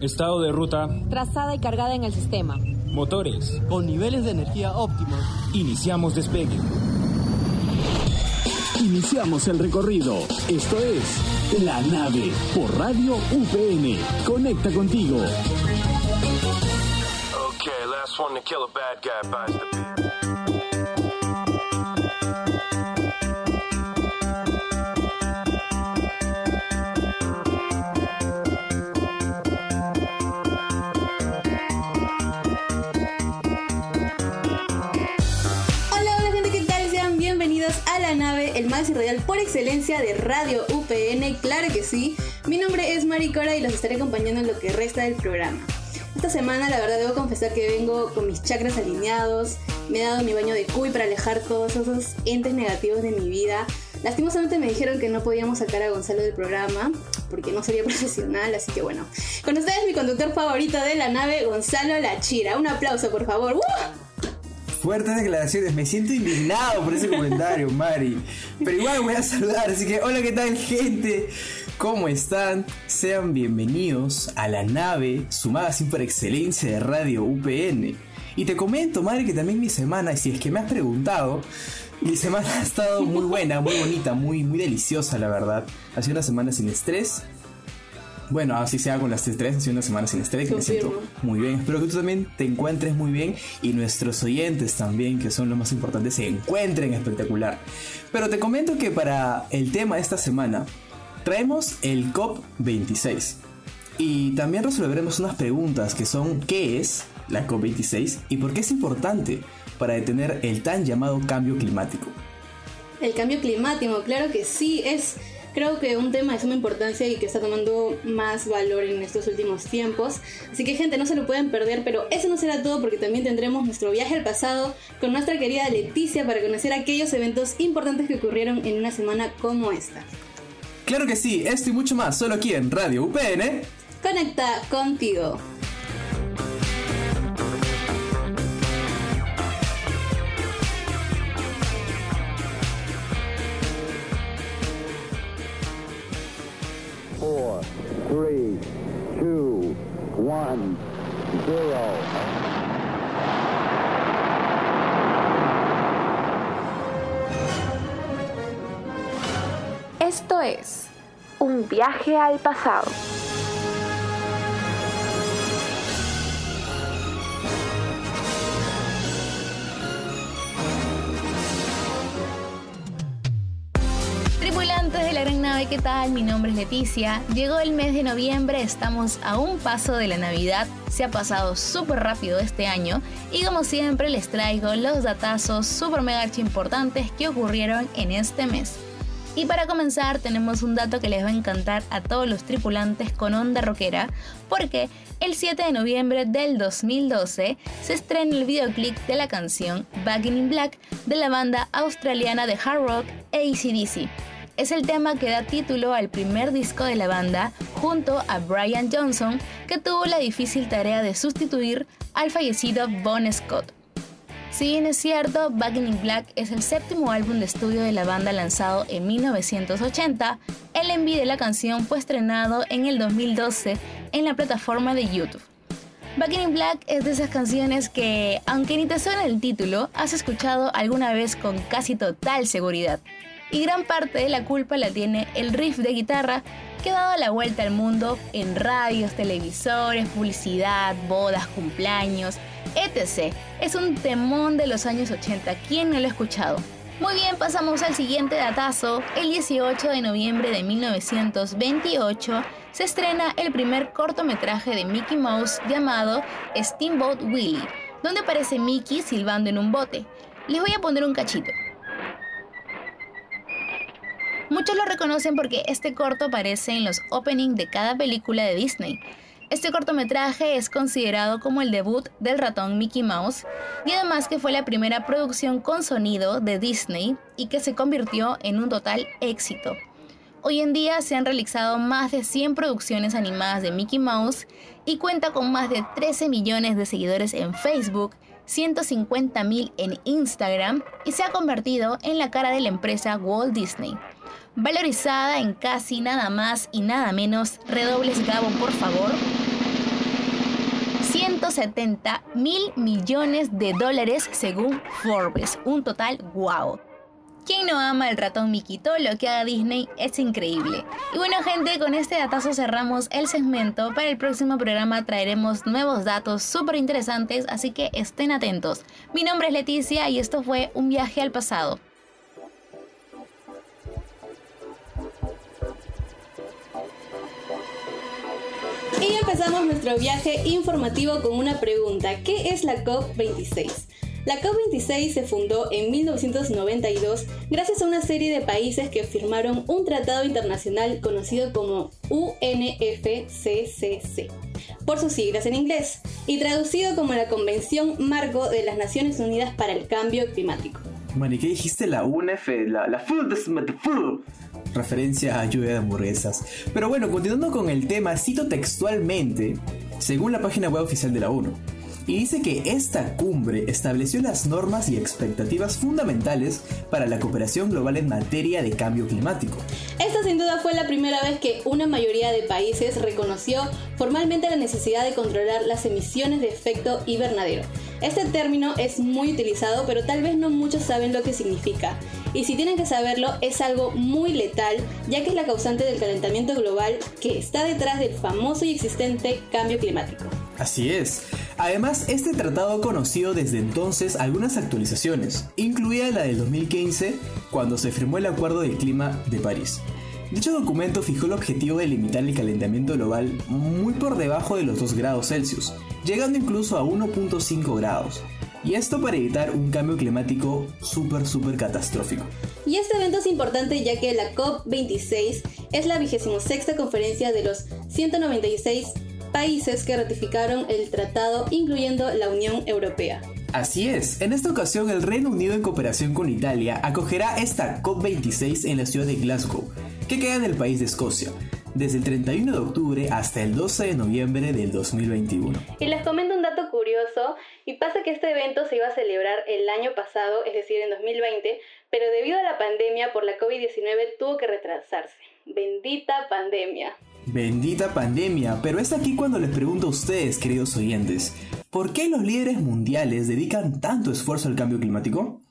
Estado de ruta. Trazada y cargada en el sistema. Motores. Con niveles de energía óptimos. Iniciamos despegue. Iniciamos el recorrido. Esto es La Nave por Radio UPN. Conecta contigo. Okay, last one to kill a bad guy buys the beer. Bienvenidos a la nave, el más radial por excelencia de Radio UPN, claro que sí. Mi nombre es Maricora y los estaré acompañando en lo que resta del programa. Esta semana la verdad debo confesar que vengo con mis chakras alineados, me he dado mi baño de cuy para alejar todos esos entes negativos de mi vida. Lastimosamente me dijeron que no podíamos sacar a Gonzalo del programa porque no sería profesional, así que bueno. Con ustedes mi conductor favorito de la nave, Gonzalo Lachira. Un aplauso, por favor. ¡Uh! Fuertes declaraciones, me siento indignado por ese comentario, Mari. Pero igual voy a saludar, así que hola, ¿qué tal, gente? ¿Cómo están? Sean bienvenidos a la nave, su magazine por excelencia de Radio UPN. Y te comento, Mari, que también mi semana, si es que me has preguntado, mi semana ha estado muy buena, muy bonita, muy, muy deliciosa, la verdad. Ha sido una semana sin estrés, bueno, así sea con las tres, ha sido una semana sin estrés, que me siento muy bien. Espero que tú también te encuentres muy bien y nuestros oyentes también, que son los más importantes, se encuentren espectacular. Pero te comento que para el tema de esta semana traemos el COP26 y también resolveremos unas preguntas que son ¿qué es la COP26 y por qué es importante para detener el tan llamado cambio climático? El cambio climático, claro que sí, es creo que un tema de suma importancia y que está tomando más valor en estos últimos tiempos. Así que gente, no se lo pueden perder, pero eso no será todo porque también tendremos nuestro viaje al pasado con nuestra querida Leticia para conocer aquellos eventos importantes que ocurrieron en una semana como esta. Claro que sí, esto y mucho más solo aquí en Radio UPN. Conecta contigo. Esto es un viaje al pasado. ¿Qué tal? Mi nombre es Leticia. Llegó el mes de noviembre, estamos a un paso de la Navidad. Se ha pasado súper rápido este año y como siempre les traigo los datazos super mega importantes que ocurrieron en este mes. Y para comenzar tenemos un dato que les va a encantar a todos los tripulantes con onda rockera, porque el 7 de noviembre del 2012 se estrena el videoclip de la canción Back in Black de la banda australiana de hard rock ACDC. Es el tema que da título al primer disco de la banda junto a Brian Johnson, que tuvo la difícil tarea de sustituir al fallecido Bon Scott. Si bien es cierto, Back in Black es el séptimo álbum de estudio de la banda lanzado en 1980, el MV de la canción fue estrenado en el 2012 en la plataforma de YouTube. Back in Black es de esas canciones que, aunque ni te suena el título, has escuchado alguna vez con casi total seguridad. Y gran parte de la culpa la tiene el riff de guitarra que ha dado la vuelta al mundo en radios, televisores, publicidad, bodas, cumpleaños, etc. Es un temón de los años 80. ¿Quién no lo ha escuchado? Muy bien, pasamos al siguiente datazo. El 18 de noviembre de 1928 se estrena el primer cortometraje de Mickey Mouse llamado Steamboat Willie, donde aparece Mickey silbando en un bote. Les voy a poner un cachito. Muchos lo reconocen porque este corto aparece en los openings de cada película de Disney. Este cortometraje es considerado como el debut del ratón Mickey Mouse y además que fue la primera producción con sonido de Disney y que se convirtió en un total éxito. Hoy en día se han realizado más de 100 producciones animadas de Mickey Mouse y cuenta con más de 13 millones de seguidores en Facebook, 150 mil en Instagram y se ha convertido en la cara de la empresa Walt Disney. Valorizada en casi nada más y nada menos, redobles Gabo por favor, 170 mil millones de dólares según Forbes. Un total wow. ¿Quién no ama el ratón Miquito? Lo que haga Disney es increíble. Y bueno gente, con este datazo cerramos el segmento. Para el próximo programa traeremos nuevos datos súper interesantes, así que estén atentos. Mi nombre es Leticia y esto fue un viaje al pasado. Y empezamos nuestro viaje informativo con una pregunta. ¿Qué es la COP26? La COP26 se fundó en 1992 gracias a una serie de países que firmaron un tratado internacional conocido como UNFCCC, por sus siglas en inglés, y traducido como la Convención Marco de las Naciones Unidas para el Cambio Climático. Mani, ¿qué dijiste? La UNF, la, la. Referencia a lluvia de hamburguesas. Pero bueno, continuando con el tema, cito textualmente, según la página web oficial de la ONU y dice que esta cumbre estableció las normas y expectativas fundamentales para la cooperación global en materia de cambio climático. Esta sin duda fue la primera vez que una mayoría de países reconoció formalmente la necesidad de controlar las emisiones de efecto invernadero. Este término es muy utilizado, pero tal vez no muchos saben lo que significa. Y si tienen que saberlo, es algo muy letal, ya que es la causante del calentamiento global que está detrás del famoso y existente cambio climático. Así es. Además, este tratado ha conocido desde entonces algunas actualizaciones, incluida la del 2015, cuando se firmó el Acuerdo del Clima de París. Dicho documento fijó el objetivo de limitar el calentamiento global muy por debajo de los 2 grados Celsius, llegando incluso a 1.5 grados. Y esto para evitar un cambio climático súper, súper catastrófico. Y este evento es importante ya que la COP26 es la 26 conferencia de los 196 países que ratificaron el tratado, incluyendo la Unión Europea. Así es, en esta ocasión el Reino Unido en cooperación con Italia acogerá esta COP26 en la ciudad de Glasgow, que queda en el país de Escocia, desde el 31 de octubre hasta el 12 de noviembre del 2021. Y les comento un dato curioso, y pasa que este evento se iba a celebrar el año pasado, es decir, en 2020, pero debido a la pandemia por la COVID-19 tuvo que retrasarse. Bendita pandemia. Bendita pandemia, pero es aquí cuando les pregunto a ustedes, queridos oyentes, ¿por qué los líderes mundiales dedican tanto esfuerzo al cambio climático?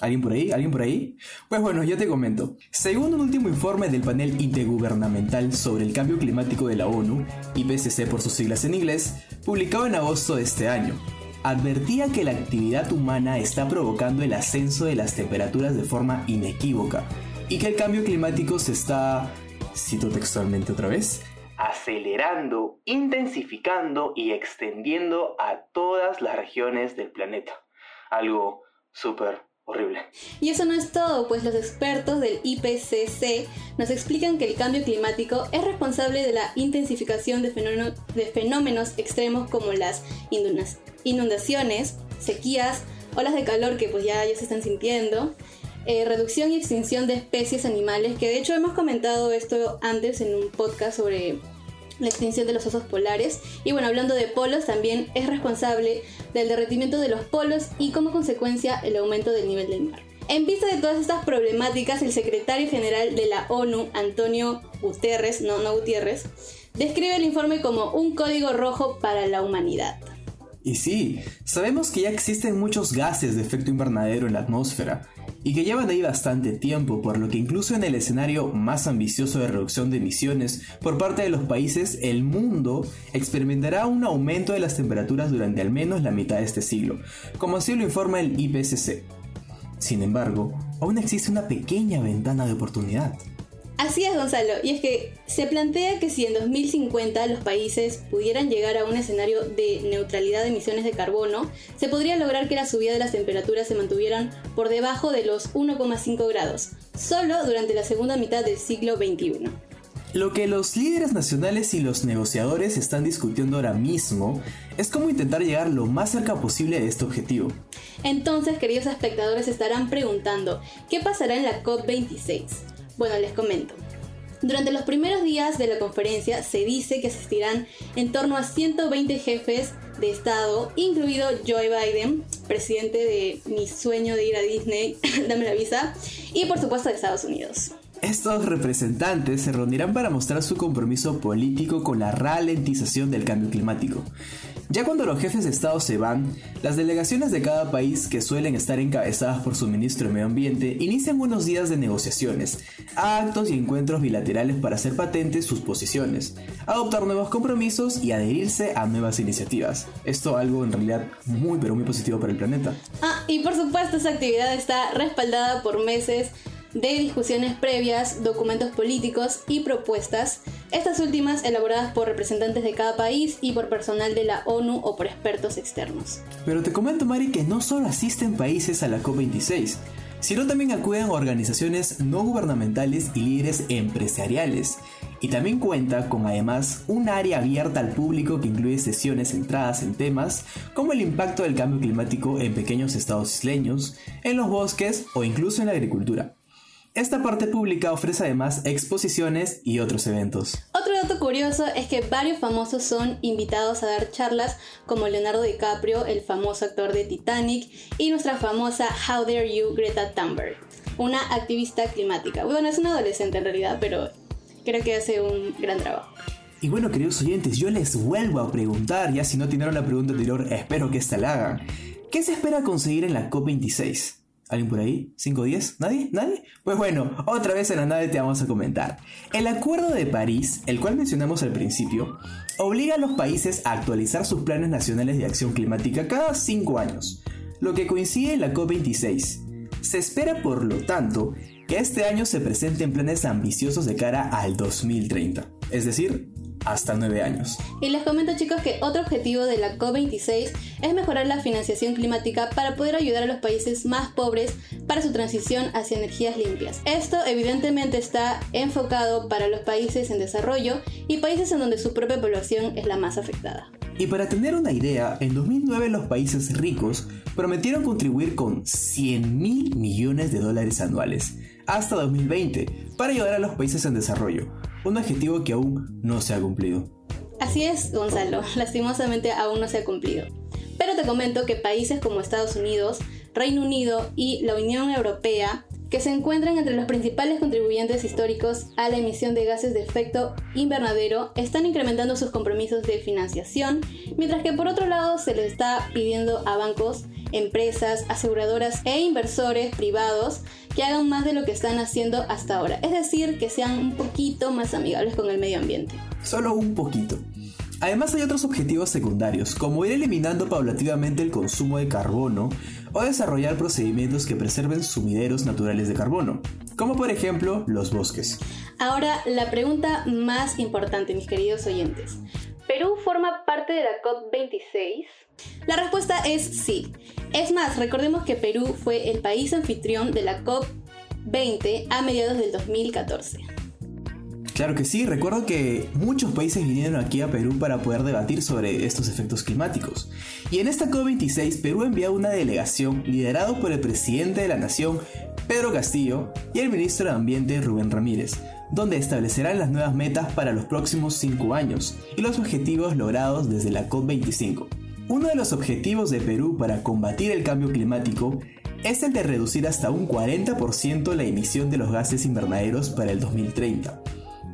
¿Alguien por ahí? ¿Alguien por ahí? Pues bueno, yo te comento. Según un último informe del panel intergubernamental sobre el cambio climático de la ONU, IPCC por sus siglas en inglés, publicado en agosto de este año, advertía que la actividad humana está provocando el ascenso de las temperaturas de forma inequívoca y que el cambio climático se está cito textualmente otra vez, acelerando, intensificando y extendiendo a todas las regiones del planeta. Algo súper horrible. Y eso no es todo, pues los expertos del IPCC nos explican que el cambio climático es responsable de la intensificación de, fenómenos extremos como las inundaciones, sequías, olas de calor que pues ya, ya se están sintiendo, eh, reducción y extinción de especies animales, que de hecho hemos comentado esto antes en un podcast sobre la extinción de los osos polares. Y bueno, hablando de polos, también es responsable del derretimiento de los polos y como consecuencia el aumento del nivel del mar. En vista de todas estas problemáticas, el secretario general de la ONU, Antonio Guterres, no, no Gutiérrez, describe el informe como un código rojo para la humanidad. Y sí, sabemos que ya existen muchos gases de efecto invernadero en la atmósfera, y que llevan ahí bastante tiempo, por lo que incluso en el escenario más ambicioso de reducción de emisiones por parte de los países, el mundo experimentará un aumento de las temperaturas durante al menos la mitad de este siglo, como así lo informa el IPCC. Sin embargo, aún existe una pequeña ventana de oportunidad. Así es, Gonzalo, y es que se plantea que si en 2050 los países pudieran llegar a un escenario de neutralidad de emisiones de carbono, se podría lograr que la subida de las temperaturas se mantuvieran por debajo de los 1,5 grados, solo durante la segunda mitad del siglo XXI. Lo que los líderes nacionales y los negociadores están discutiendo ahora mismo es cómo intentar llegar lo más cerca posible de este objetivo. Entonces, queridos espectadores, estarán preguntando, ¿qué pasará en la COP26? Bueno, les comento. Durante los primeros días de la conferencia se dice que asistirán en torno a 120 jefes de Estado, incluido Joe Biden, presidente de mi sueño de ir a Disney, dame la visa, y por supuesto de Estados Unidos. Estos representantes se reunirán para mostrar su compromiso político con la ralentización del cambio climático. Ya cuando los jefes de Estado se van, las delegaciones de cada país que suelen estar encabezadas por su ministro de Medio Ambiente inician unos días de negociaciones, actos y encuentros bilaterales para hacer patentes sus posiciones, adoptar nuevos compromisos y adherirse a nuevas iniciativas. Esto algo en realidad muy pero muy positivo para el planeta. Ah, y por supuesto esta actividad está respaldada por meses de discusiones previas, documentos políticos y propuestas, estas últimas elaboradas por representantes de cada país y por personal de la ONU o por expertos externos. Pero te comento, Mari, que no solo asisten países a la COP26, sino también acuden organizaciones no gubernamentales y líderes empresariales. Y también cuenta con además un área abierta al público que incluye sesiones centradas en temas como el impacto del cambio climático en pequeños estados isleños, en los bosques o incluso en la agricultura. Esta parte pública ofrece además exposiciones y otros eventos. Otro dato curioso es que varios famosos son invitados a dar charlas, como Leonardo DiCaprio, el famoso actor de Titanic, y nuestra famosa How Dare You, Greta Thunberg, una activista climática. Bueno, es una adolescente en realidad, pero creo que hace un gran trabajo. Y bueno, queridos oyentes, yo les vuelvo a preguntar, ya si no tienen la pregunta anterior, espero que esta la hagan. ¿Qué se espera conseguir en la COP26? ¿Alguien por ahí? ¿5 10? ¿Nadie? ¿Nadie? Pues bueno, otra vez en la nave te vamos a comentar. El Acuerdo de París, el cual mencionamos al principio, obliga a los países a actualizar sus planes nacionales de acción climática cada 5 años, lo que coincide en la COP26. Se espera, por lo tanto, que este año se presenten planes ambiciosos de cara al 2030, es decir, hasta 9 años. Y les comento chicos que otro objetivo de la COP26 es mejorar la financiación climática para poder ayudar a los países más pobres para su transición hacia energías limpias. Esto evidentemente está enfocado para los países en desarrollo y países en donde su propia población es la más afectada. Y para tener una idea, en 2009 los países ricos prometieron contribuir con 100 mil millones de dólares anuales hasta 2020 para ayudar a los países en desarrollo, un objetivo que aún no se ha cumplido. Así es, Gonzalo, lastimosamente aún no se ha cumplido. Pero te comento que países como Estados Unidos, Reino Unido y la Unión Europea, que se encuentran entre los principales contribuyentes históricos a la emisión de gases de efecto invernadero, están incrementando sus compromisos de financiación, mientras que por otro lado se les está pidiendo a bancos, empresas, aseguradoras e inversores privados que hagan más de lo que están haciendo hasta ahora, es decir, que sean un poquito más amigables con el medio ambiente. Solo un poquito. Además hay otros objetivos secundarios, como ir eliminando paulativamente el consumo de carbono o desarrollar procedimientos que preserven sumideros naturales de carbono, como por ejemplo los bosques. Ahora, la pregunta más importante, mis queridos oyentes. ¿Perú forma parte de la COP26? La respuesta es sí. Es más, recordemos que Perú fue el país anfitrión de la COP20 a mediados del 2014. Claro que sí, recuerdo que muchos países vinieron aquí a Perú para poder debatir sobre estos efectos climáticos. Y en esta COP26 Perú envió una delegación liderado por el presidente de la nación, Pedro Castillo, y el ministro de Ambiente, Rubén Ramírez, donde establecerán las nuevas metas para los próximos 5 años y los objetivos logrados desde la COP25. Uno de los objetivos de Perú para combatir el cambio climático es el de reducir hasta un 40% la emisión de los gases invernaderos para el 2030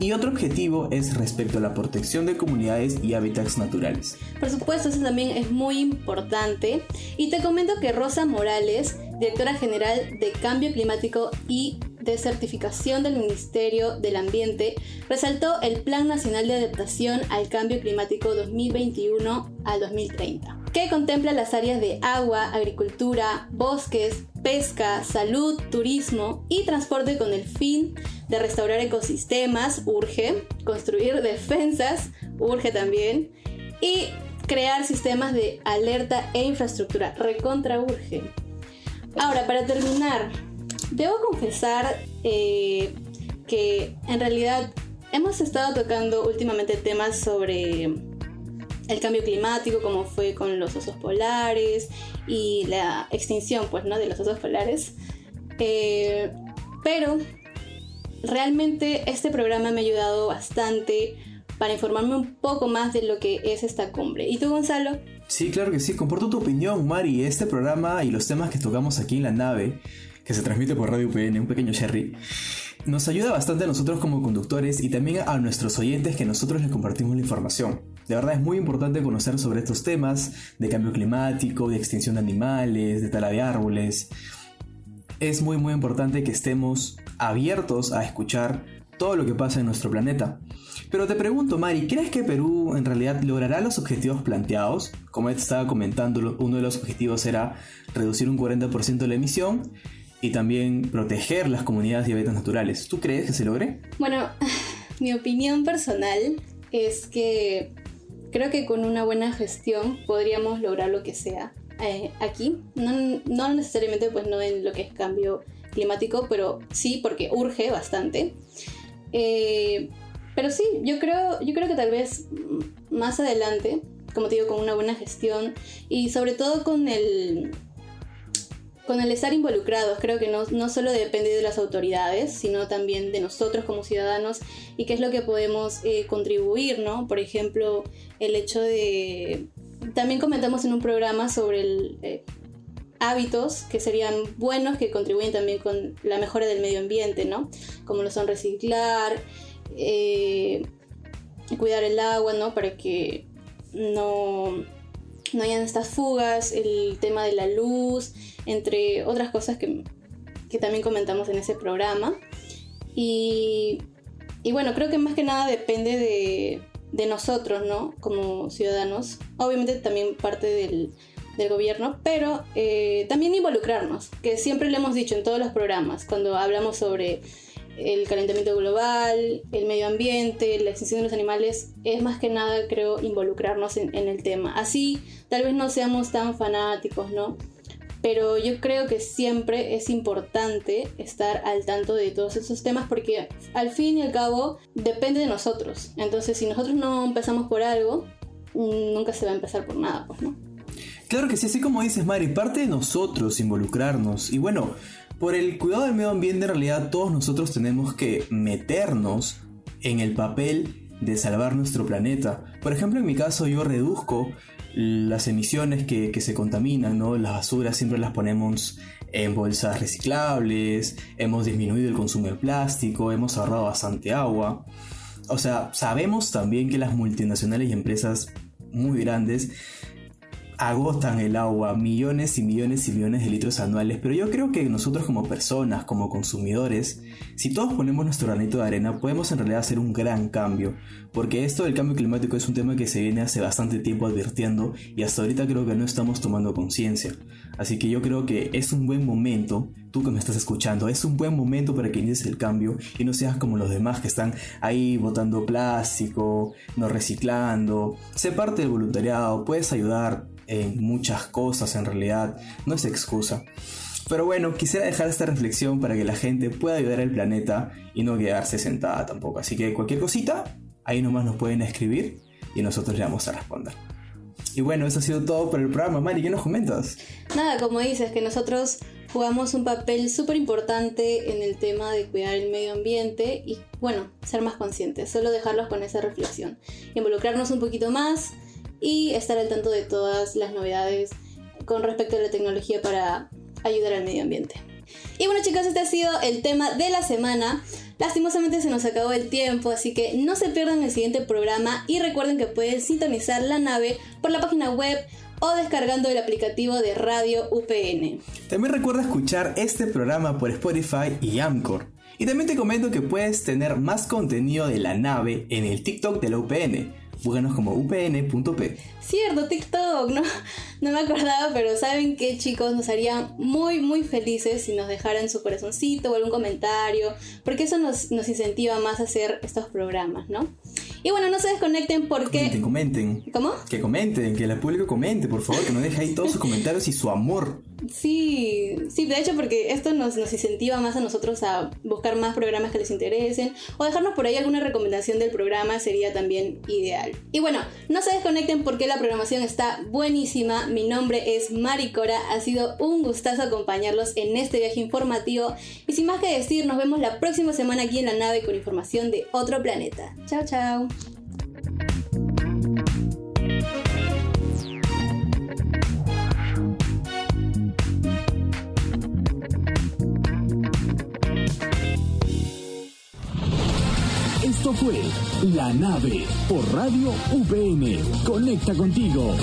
y otro objetivo es respecto a la protección de comunidades y hábitats naturales. Por supuesto, eso también es muy importante. Y te comento que Rosa Morales, directora general de Cambio Climático y de Certificación del Ministerio del Ambiente, resaltó el Plan Nacional de Adaptación al Cambio Climático 2021 al 2030 que contempla las áreas de agua, agricultura, bosques, pesca, salud, turismo y transporte con el fin de restaurar ecosistemas, urge, construir defensas, urge también, y crear sistemas de alerta e infraestructura, recontra urge. Ahora, para terminar, debo confesar eh, que en realidad hemos estado tocando últimamente temas sobre el cambio climático, como fue con los osos polares y la extinción, pues, ¿no? De los osos polares. Eh, pero realmente este programa me ha ayudado bastante para informarme un poco más de lo que es esta cumbre. ¿Y tú, Gonzalo? Sí, claro que sí. Comporto tu opinión, Mari. Este programa y los temas que tocamos aquí en la nave, que se transmite por Radio UPN, un pequeño Sherry, Nos ayuda bastante a nosotros como conductores y también a nuestros oyentes que nosotros les compartimos la información. De verdad es muy importante conocer sobre estos temas de cambio climático, de extinción de animales, de tala de árboles. Es muy muy importante que estemos abiertos a escuchar todo lo que pasa en nuestro planeta. Pero te pregunto, Mari, ¿crees que Perú en realidad logrará los objetivos planteados? Como te estaba comentando, uno de los objetivos era reducir un 40% la emisión y también proteger las comunidades y hábitats naturales. ¿Tú crees que se logre? Bueno, mi opinión personal es que creo que con una buena gestión podríamos lograr lo que sea eh, aquí. No, no, necesariamente pues no en lo que es cambio climático, pero sí porque urge bastante. Eh, pero sí, yo creo, yo creo que tal vez más adelante, como te digo, con una buena gestión y sobre todo con el con el estar involucrados, creo que no, no, solo depende de las autoridades, sino también de nosotros como ciudadanos y qué es lo que podemos eh, contribuir, ¿no? Por ejemplo, el hecho de... También comentamos en un programa sobre el, eh, hábitos que serían buenos, que contribuyen también con la mejora del medio ambiente, ¿no? Como lo son reciclar, eh, cuidar el agua, ¿no? Para que no no hayan estas fugas, el tema de la luz, entre otras cosas que, también comentamos en ese programa. Y, bueno, creo que más que nada depende de, nosotros, ¿no? Como ciudadanos. Obviamente también parte del, gobierno, pero eh, también involucrarnos, que siempre lo hemos dicho en todos los programas, cuando hablamos sobre el calentamiento global, el medio ambiente, la extinción de los animales, es más que nada, creo, involucrarnos en, el tema. Así, tal vez no seamos tan fanáticos, ¿no? Pero yo creo que siempre es importante estar al tanto de todos esos temas porque al fin y al cabo depende de nosotros. Entonces, si nosotros no empezamos por algo, nunca se va a empezar por nada, pues, ¿no? Claro que sí, así como dices, Mari, parte de nosotros involucrarnos. Y bueno, por el cuidado del medio ambiente, en realidad todos nosotros tenemos que meternos en el papel de salvar nuestro planeta. Por ejemplo, en mi caso yo reduzco las emisiones que, se contaminan, ¿no? Las basuras siempre las ponemos en bolsas reciclables, hemos disminuido el consumo de plástico, hemos ahorrado bastante agua. O sea, sabemos también que las multinacionales y empresas muy grandes agotan el agua, millones y millones y millones de litros anuales, pero yo creo que nosotros como personas, como consumidores, si todos ponemos nuestro granito de arena, podemos en realidad hacer un gran cambio, porque esto del cambio climático es un tema que se viene hace bastante tiempo advirtiendo y hasta ahorita creo que no estamos tomando conciencia. Así que yo creo que es un buen momento, tú que me estás escuchando, es un buen momento para que inicies el cambio y no seas como los demás que están ahí botando plástico, no reciclando. Sé parte del voluntariado, puedes ayudar, en muchas cosas en realidad, no es excusa. Pero bueno, quisiera dejar esta reflexión para que la gente pueda ayudar al planeta y no quedarse sentada tampoco. Así que cualquier cosita, ahí nomás nos pueden escribir y nosotros le vamos a responder. Y bueno, eso ha sido todo por el programa. Mari, ¿qué nos comentas? Nada, como dices, que nosotros jugamos un papel súper importante en el tema de cuidar el medio ambiente y, bueno, ser más conscientes. Solo dejarlos con esa reflexión. Involucrarnos un poquito más y estar al tanto de todas las novedades con respecto a la tecnología para ayudar al medio ambiente. Y bueno chicos, este ha sido el tema de la semana. Lastimosamente se nos acabó el tiempo, así que no se pierdan el siguiente programa y recuerden que pueden sintonizar la nave por la página web o descargando el aplicativo de Radio UPN. También recuerda escuchar este programa por Spotify y Amcor. Y también te comento que puedes tener más contenido de la nave en el TikTok de la UPN búscanos como upn.p. Cierto, TikTok, no, no me acordaba, pero saben que chicos, nos harían muy, muy felices si nos dejaran su corazoncito o algún comentario, porque eso nos, nos incentiva más a hacer estos programas, ¿no? Y bueno, no se desconecten porque... Comenten, comenten. ¿Cómo? Que comenten, que el público comente, por favor, que nos deje ahí todos sus comentarios y su amor. Sí, sí, de hecho porque esto nos, nos incentiva más a nosotros a buscar más programas que les interesen o dejarnos por ahí alguna recomendación del programa sería también ideal. Y bueno, no se desconecten porque la programación está buenísima. Mi nombre es Maricora, ha sido un gustazo acompañarlos en este viaje informativo y sin más que decir, nos vemos la próxima semana aquí en la nave con información de otro planeta. Chao, chao. La Nave por Radio UPN. Conecta contigo.